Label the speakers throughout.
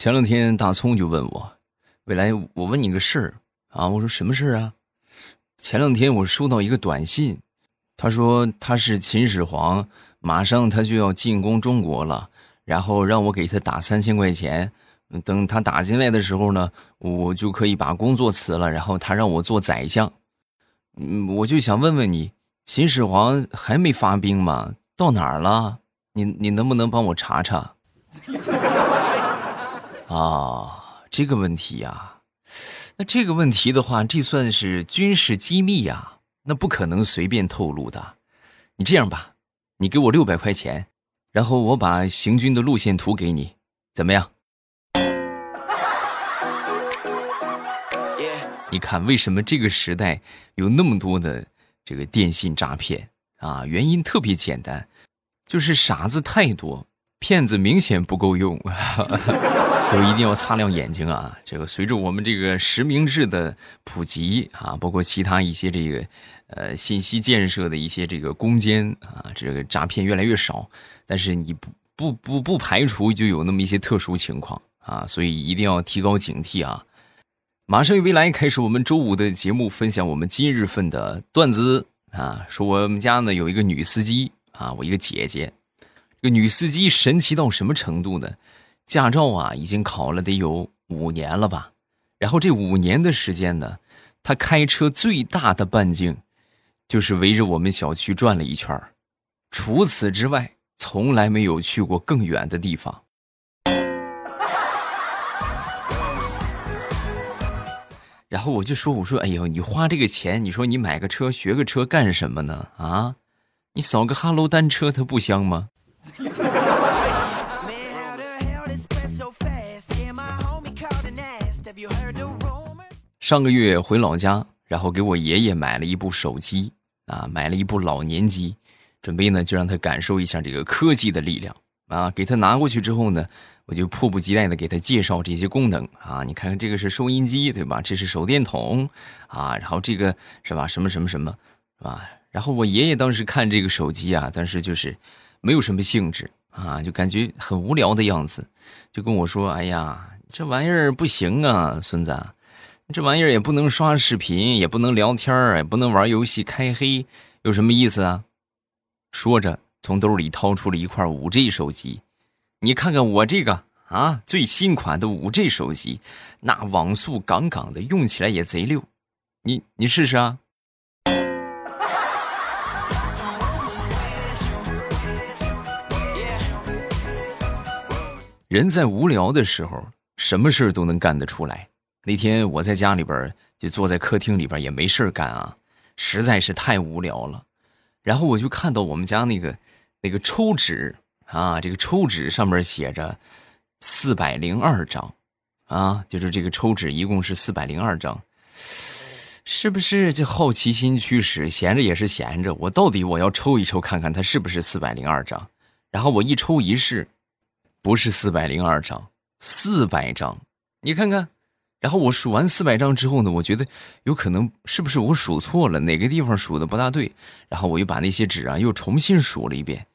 Speaker 1: 前两天大葱就问我：“未来，我问你个事儿啊。”我说：“什么事儿啊？”前两天我收到一个短信，他说他是秦始皇，马上他就要进攻中国了，然后让我给他打三千块钱。等他打进来的时候呢，我就可以把工作辞了，然后他让我做宰相。嗯，我就想问问你，秦始皇还没发兵吗？到哪儿了？你你能不能帮我查查？啊，这个问题呀，那这个问题的话，这算是军事机密呀，那不可能随便透露的。你这样吧，你给我六百块钱，然后我把行军的路线图给你，怎么样？你看，为什么这个时代有那么多的这个电信诈骗啊？原因特别简单，就是傻子太多，骗子明显不够用，都一定要擦亮眼睛啊！这个随着我们这个实名制的普及啊，包括其他一些这个呃信息建设的一些这个攻坚啊，这个诈骗越来越少，但是你不不不不排除就有那么一些特殊情况啊，所以一定要提高警惕啊！马上与未来开始我们周五的节目，分享我们今日份的段子啊。说我们家呢有一个女司机啊，我一个姐姐，这个女司机神奇到什么程度呢？驾照啊已经考了得有五年了吧？然后这五年的时间呢，她开车最大的半径就是围着我们小区转了一圈除此之外从来没有去过更远的地方。然后我就说：“我说，哎呦，你花这个钱，你说你买个车学个车干什么呢？啊，你扫个哈喽单车，它不香吗？”上个月回老家，然后给我爷爷买了一部手机啊，买了一部老年机，准备呢就让他感受一下这个科技的力量啊。给他拿过去之后呢。我就迫不及待的给他介绍这些功能啊！你看看这个是收音机对吧？这是手电筒啊，然后这个是吧？什么什么什么，是吧？然后我爷爷当时看这个手机啊，但是就是没有什么兴致啊，就感觉很无聊的样子，就跟我说：“哎呀，这玩意儿不行啊，孙子，这玩意儿也不能刷视频，也不能聊天也不能玩游戏开黑，有什么意思啊？”说着，从兜里掏出了一块五 G 手机。你看看我这个啊，最新款的五 G 手机，那网速杠杠的，用起来也贼溜。你你试试啊！人在无聊的时候，什么事都能干得出来。那天我在家里边，就坐在客厅里边，也没事干啊，实在是太无聊了。然后我就看到我们家那个那个抽纸。啊，这个抽纸上面写着四百零二张，啊，就是这个抽纸一共是四百零二张，是不是？这好奇心驱使，闲着也是闲着，我到底我要抽一抽看看它是不是四百零二张。然后我一抽一试，不是四百零二张，四百张。你看看，然后我数完四百张之后呢，我觉得有可能是不是我数错了，哪个地方数的不大对？然后我又把那些纸啊又重新数了一遍。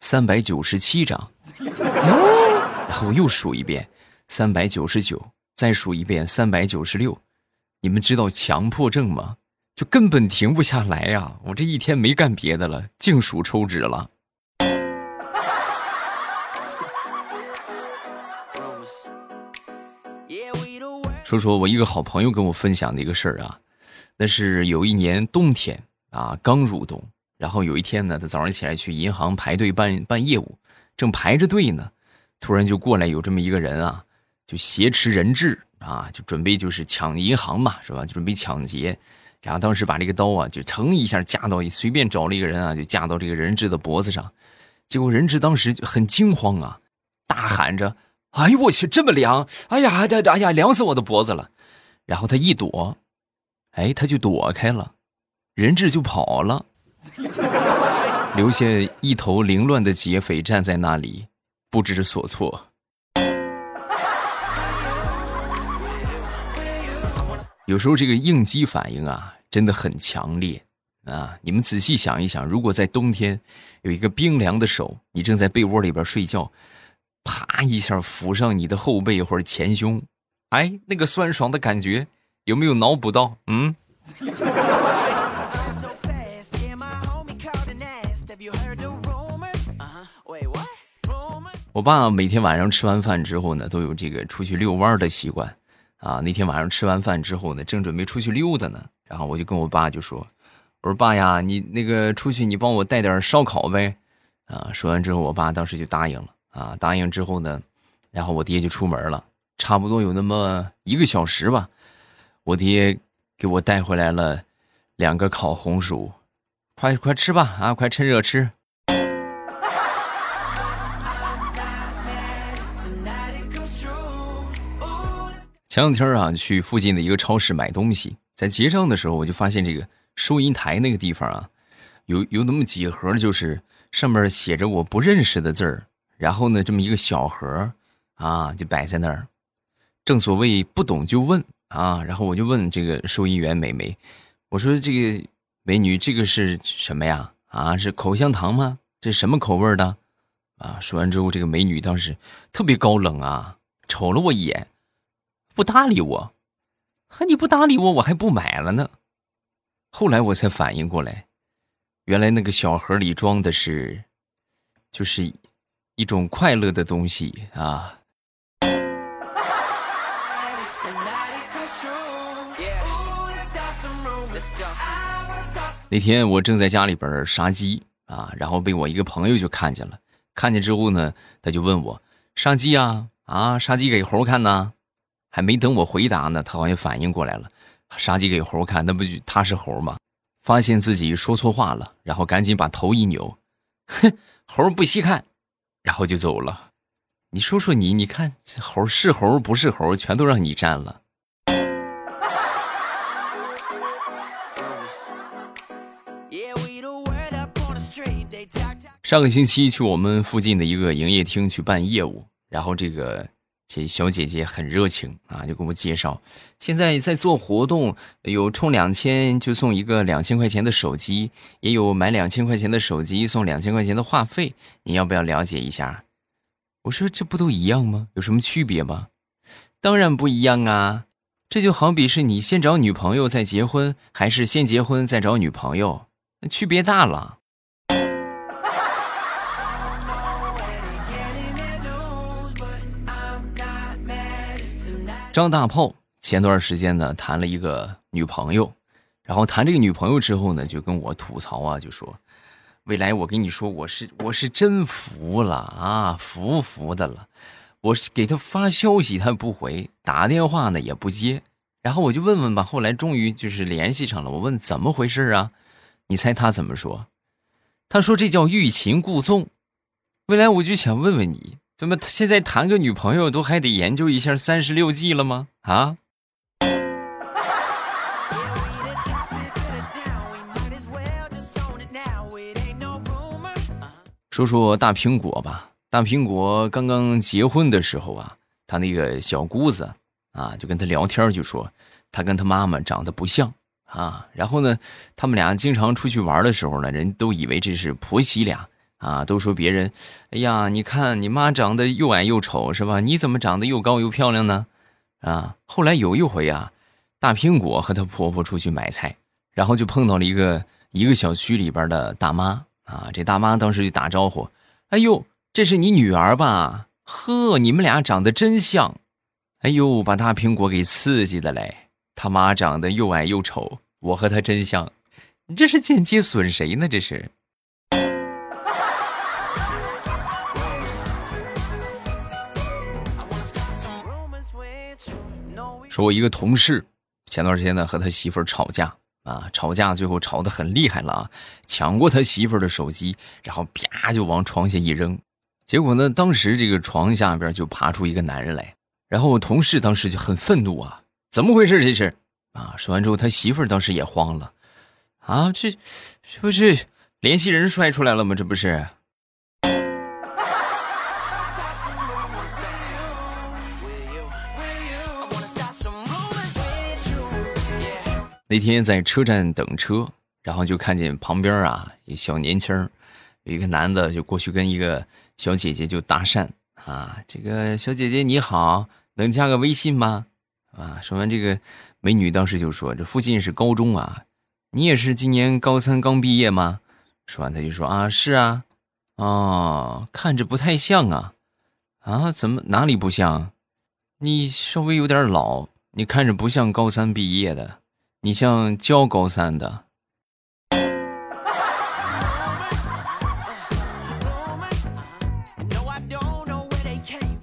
Speaker 1: 三百九十七张，然后我又数一遍，三百九十九，再数一遍，三百九十六。你们知道强迫症吗？就根本停不下来呀！我这一天没干别的了，净数抽纸了。说说我一个好朋友跟我分享的一个事儿啊，那是有一年冬天啊，刚入冬。然后有一天呢，他早上起来去银行排队办办业务，正排着队呢，突然就过来有这么一个人啊，就挟持人质啊，就准备就是抢银行嘛，是吧？就准备抢劫，然后当时把这个刀啊，就腾一下架到随便找了一个人啊，就架到这个人质的脖子上，结果人质当时就很惊慌啊，大喊着：“哎呦我去，这么凉！哎呀，这哎呀，凉死我的脖子了！”然后他一躲，哎，他就躲开了，人质就跑了。留下一头凌乱的劫匪站在那里，不知所措。有时候这个应激反应啊，真的很强烈啊！你们仔细想一想，如果在冬天有一个冰凉的手，你正在被窝里边睡觉，啪一下抚上你的后背或者前胸，哎，那个酸爽的感觉有没有脑补到？嗯。我爸每天晚上吃完饭之后呢，都有这个出去遛弯的习惯，啊，那天晚上吃完饭之后呢，正准备出去溜达呢，然后我就跟我爸就说：“我说爸呀，你那个出去你帮我带点烧烤呗。”啊，说完之后，我爸当时就答应了，啊，答应之后呢，然后我爹就出门了，差不多有那么一个小时吧，我爹给我带回来了两个烤红薯，快快吃吧，啊，快趁热吃。前两天啊，去附近的一个超市买东西，在结账的时候，我就发现这个收银台那个地方啊，有有那么几盒，就是上面写着我不认识的字儿，然后呢，这么一个小盒啊，就摆在那儿。正所谓不懂就问啊，然后我就问这个收银员美眉，我说这个美女，这个是什么呀？啊，是口香糖吗？这什么口味的？啊，说完之后，这个美女当时特别高冷啊，瞅了我一眼。不搭理我，和你不搭理我，我还不买了呢。后来我才反应过来，原来那个小盒里装的是，就是一种快乐的东西啊。那天我正在家里边杀鸡啊，然后被我一个朋友就看见了。看见之后呢，他就问我：“杀鸡啊？啊，杀鸡给猴看呢？”还没等我回答呢，他好像反应过来了，杀鸡给猴看，那不就他是猴吗？发现自己说错话了，然后赶紧把头一扭，哼，猴不稀看，然后就走了。你说说你，你看这猴是猴不是猴，全都让你占了。上个星期去我们附近的一个营业厅去办业务，然后这个。这小姐姐很热情啊，就给我介绍，现在在做活动，有充两千就送一个两千块钱的手机，也有买两千块钱的手机送两千块钱的话费，你要不要了解一下？我说这不都一样吗？有什么区别吗？当然不一样啊，这就好比是你先找女朋友再结婚，还是先结婚再找女朋友，那区别大了。张大炮前段时间呢谈了一个女朋友，然后谈这个女朋友之后呢，就跟我吐槽啊，就说：“未来我跟你说，我是我是真服了啊，服服的了。我是给他发消息他不回，打电话呢也不接。然后我就问问吧，后来终于就是联系上了。我问怎么回事啊？你猜他怎么说？他说这叫欲擒故纵。未来我就想问问你。”怎么现在谈个女朋友都还得研究一下三十六计了吗？啊？说说大苹果吧。大苹果刚刚结婚的时候啊，他那个小姑子啊，就跟他聊天，就说他跟他妈妈长得不像啊。然后呢，他们俩经常出去玩的时候呢，人都以为这是婆媳俩。啊，都说别人，哎呀，你看你妈长得又矮又丑，是吧？你怎么长得又高又漂亮呢？啊，后来有一回啊，大苹果和她婆婆出去买菜，然后就碰到了一个一个小区里边的大妈啊。这大妈当时就打招呼：“哎呦，这是你女儿吧？呵，你们俩长得真像。”哎呦，把大苹果给刺激的嘞！他妈长得又矮又丑，我和她真像，你这是间接损谁呢？这是。说我一个同事，前段时间呢和他媳妇儿吵架啊，吵架最后吵得很厉害了啊，抢过他媳妇儿的手机，然后啪就往床下一扔，结果呢，当时这个床下边就爬出一个男人来，然后我同事当时就很愤怒啊，怎么回事这是？啊，说完之后他媳妇儿当时也慌了，啊，这这不是联系人摔出来了吗？这不是？那天在车站等车，然后就看见旁边啊，一小年轻有一个男的就过去跟一个小姐姐就搭讪啊，这个小姐姐你好，能加个微信吗？啊，说完这个，美女当时就说：“这附近是高中啊，你也是今年高三刚毕业吗？”说完他就说：“啊，是啊，哦，看着不太像啊，啊，怎么哪里不像？你稍微有点老，你看着不像高三毕业的，你像教高三的。”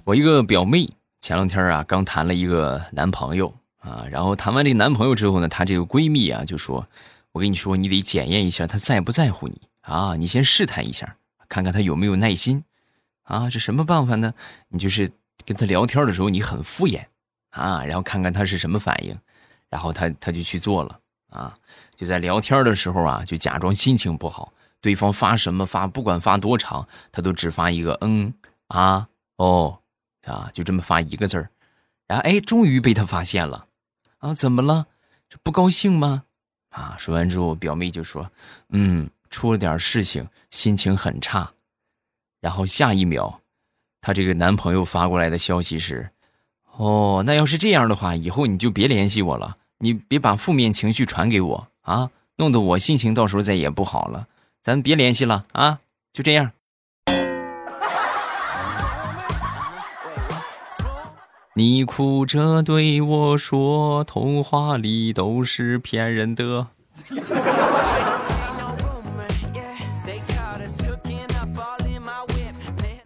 Speaker 1: 我一个表妹前两天啊，刚谈了一个男朋友啊，然后谈完这个男朋友之后呢，她这个闺蜜啊就说：“我跟你说，你得检验一下他在不在乎你啊，你先试探一下，看看他有没有耐心啊。这什么办法呢？你就是跟他聊天的时候你很敷衍啊，然后看看他是什么反应，然后他他就去做了啊，就在聊天的时候啊，就假装心情不好，对方发什么发，不管发多长，他都只发一个嗯啊哦。”啊，就这么发一个字儿，然后哎，终于被他发现了，啊，怎么了？这不高兴吗？啊，说完之后，表妹就说：“嗯，出了点事情，心情很差。”然后下一秒，她这个男朋友发过来的消息是：“哦，那要是这样的话，以后你就别联系我了，你别把负面情绪传给我啊，弄得我心情到时候再也不好了。咱别联系了啊，就这样。”你哭着对我说：“童话里都是骗人的。”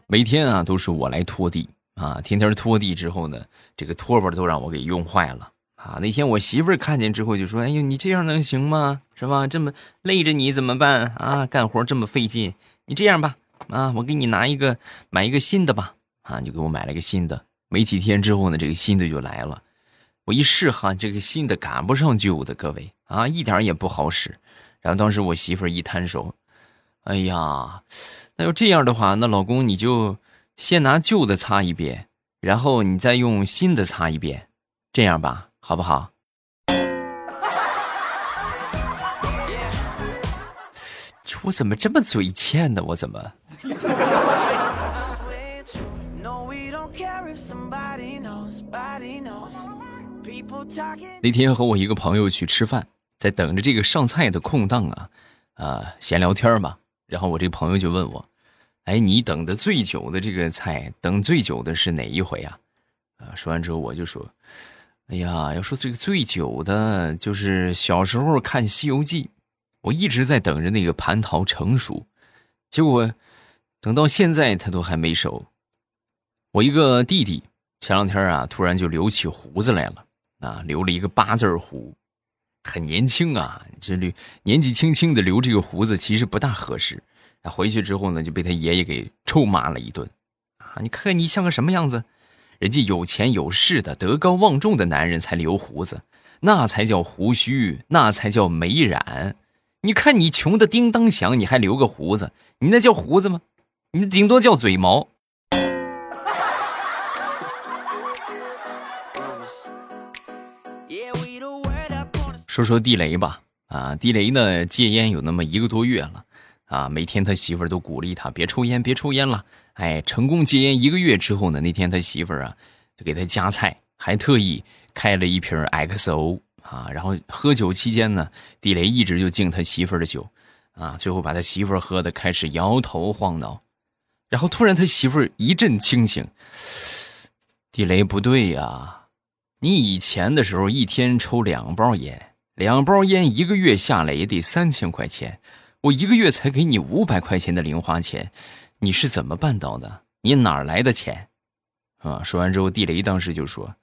Speaker 1: 每天啊，都是我来拖地啊。天天拖地之后呢，这个拖把都让我给用坏了啊。那天我媳妇儿看见之后就说：“哎呦，你这样能行吗？是吧？这么累着你怎么办啊？干活这么费劲，你这样吧，啊，我给你拿一个买一个新的吧。”啊，就给我买了个新的。没几天之后呢，这个新的就来了。我一试哈，这个新的赶不上旧的，各位啊，一点也不好使。然后当时我媳妇儿一摊手，哎呀，那要这样的话，那老公你就先拿旧的擦一遍，然后你再用新的擦一遍，这样吧，好不好？我怎么这么嘴欠呢？我怎么？那天和我一个朋友去吃饭，在等着这个上菜的空档啊，啊，闲聊天嘛。然后我这朋友就问我：“哎，你等的最久的这个菜，等最久的是哪一回啊？”啊，说完之后我就说：“哎呀，要说这个最久的，就是小时候看《西游记》，我一直在等着那个蟠桃成熟，结果等到现在他都还没熟。我一个弟弟前两天啊，突然就留起胡子来了。”啊，留了一个八字胡，很年轻啊！这留年纪轻轻的留这个胡子，其实不大合适。他回去之后呢，就被他爷爷给臭骂了一顿。啊，你看看你像个什么样子？人家有钱有势的、德高望重的男人才留胡子，那才叫胡须，那才叫美髯。你看你穷的叮当响，你还留个胡子？你那叫胡子吗？你顶多叫嘴毛。说说地雷吧，啊，地雷呢戒烟有那么一个多月了，啊，每天他媳妇儿都鼓励他别抽烟，别抽烟了。哎，成功戒烟一个月之后呢，那天他媳妇儿啊就给他夹菜，还特意开了一瓶 XO 啊，然后喝酒期间呢，地雷一直就敬他媳妇儿的酒，啊，最后把他媳妇儿喝的开始摇头晃脑，然后突然他媳妇儿一阵清醒，地雷不对呀，你以前的时候一天抽两包烟。两包烟一个月下来也得三千块钱，我一个月才给你五百块钱的零花钱，你是怎么办到的？你哪来的钱？啊！说完之后，地雷当时就说：“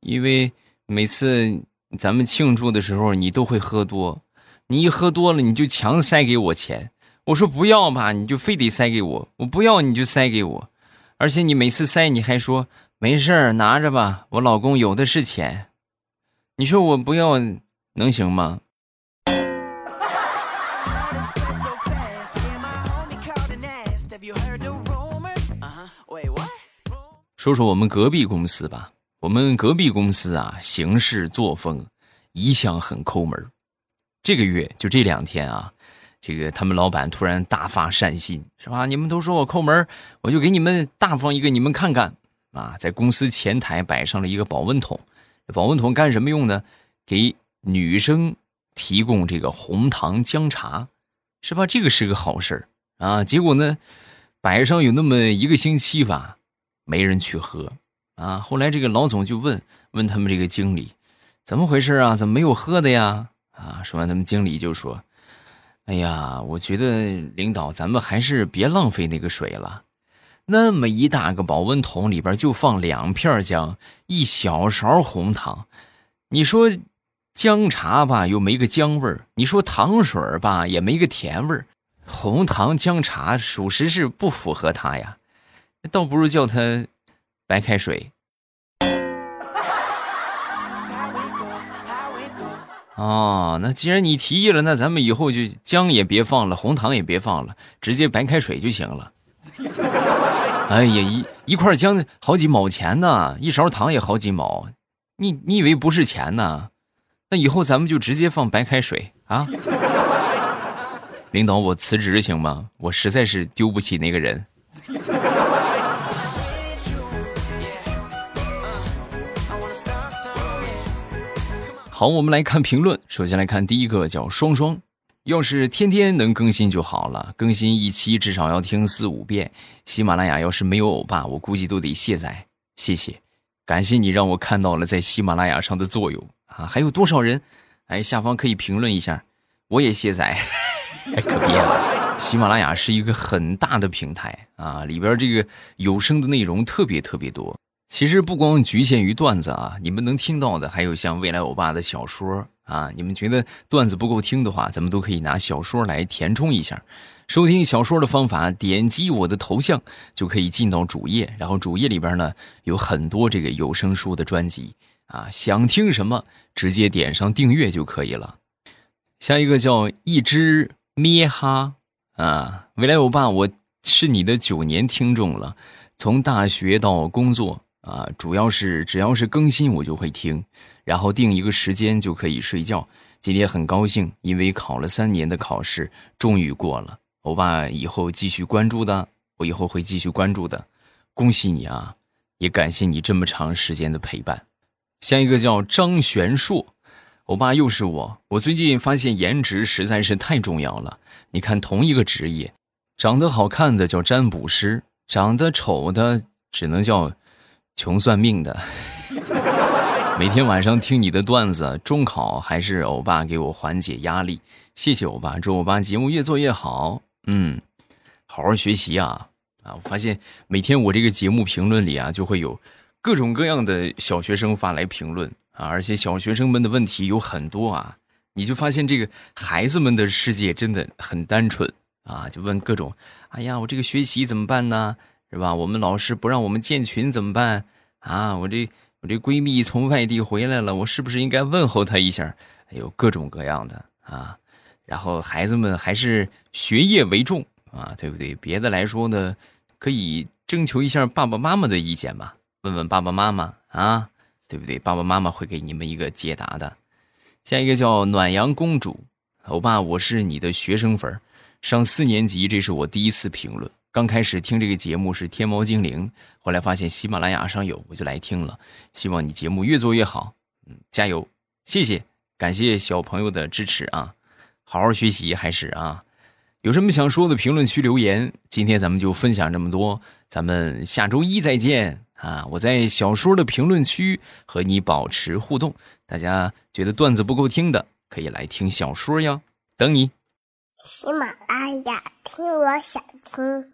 Speaker 1: 因为每次咱们庆祝的时候，你都会喝多，你一喝多了，你就强塞给我钱。我说不要吧，你就非得塞给我；我不要，你就塞给我。而且你每次塞，你还说没事儿，拿着吧，我老公有的是钱。你说我不要。”能行吗？说说我们隔壁公司吧。我们隔壁公司啊，行事作风一向很抠门。这个月就这两天啊，这个他们老板突然大发善心，是吧？你们都说我抠门，我就给你们大方一个，你们看看啊，在公司前台摆上了一个保温桶，保温桶干什么用呢？给女生提供这个红糖姜茶，是吧？这个是个好事儿啊。结果呢，摆上有那么一个星期吧，没人去喝啊。后来这个老总就问问他们这个经理，怎么回事啊？怎么没有喝的呀？啊，说完他们经理就说。哎呀，我觉得领导，咱们还是别浪费那个水了。那么一大个保温桶里边就放两片姜，一小勺红糖。你说姜茶吧，又没个姜味儿；你说糖水吧，也没个甜味儿。红糖姜茶，属实是不符合他呀。倒不如叫他白开水。哦，那既然你提议了，那咱们以后就姜也别放了，红糖也别放了，直接白开水就行了。哎呀，一一块姜好几毛钱呢，一勺糖也好几毛，你你以为不是钱呢？那以后咱们就直接放白开水啊！领导，我辞职行吗？我实在是丢不起那个人。好，我们来看评论。首先来看第一个，叫双双。要是天天能更新就好了，更新一期至少要听四五遍。喜马拉雅要是没有欧巴，我估计都得卸载。谢谢，感谢你让我看到了在喜马拉雅上的作用啊！还有多少人？哎，下方可以评论一下，我也卸载。哎，可别了，喜马拉雅是一个很大的平台啊，里边这个有声的内容特别特别多。其实不光局限于段子啊，你们能听到的还有像未来欧巴的小说啊。你们觉得段子不够听的话，咱们都可以拿小说来填充一下。收听小说的方法，点击我的头像就可以进到主页，然后主页里边呢有很多这个有声书的专辑啊。想听什么，直接点上订阅就可以了。下一个叫一只咩哈啊，未来欧巴，我是你的九年听众了，从大学到工作。啊，主要是只要是更新我就会听，然后定一个时间就可以睡觉。今天很高兴，因为考了三年的考试终于过了。欧巴以后继续关注的，我以后会继续关注的。恭喜你啊，也感谢你这么长时间的陪伴。下一个叫张玄硕，欧巴又是我。我最近发现颜值实在是太重要了。你看，同一个职业，长得好看的叫占卜师，长得丑的只能叫。穷算命的，每天晚上听你的段子，中考还是欧巴给我缓解压力，谢谢欧巴，祝欧巴节目越做越好。嗯，好好学习啊啊！我发现每天我这个节目评论里啊，就会有各种各样的小学生发来评论啊，而且小学生们的问题有很多啊，你就发现这个孩子们的世界真的很单纯啊，就问各种，哎呀，我这个学习怎么办呢？是吧？我们老师不让我们建群怎么办啊？我这我这闺蜜从外地回来了，我是不是应该问候她一下？哎呦，各种各样的啊！然后孩子们还是学业为重啊，对不对？别的来说呢，可以征求一下爸爸妈妈的意见嘛，问问爸爸妈妈啊，对不对？爸爸妈妈会给你们一个解答的。下一个叫暖阳公主，欧巴，我是你的学生粉，上四年级，这是我第一次评论。刚开始听这个节目是天猫精灵，后来发现喜马拉雅上有，我就来听了。希望你节目越做越好，嗯，加油，谢谢，感谢小朋友的支持啊！好好学习还是啊？有什么想说的，评论区留言。今天咱们就分享这么多，咱们下周一再见啊！我在小说的评论区和你保持互动，大家觉得段子不够听的，可以来听小说呀，等你。
Speaker 2: 喜马拉雅，听我想听。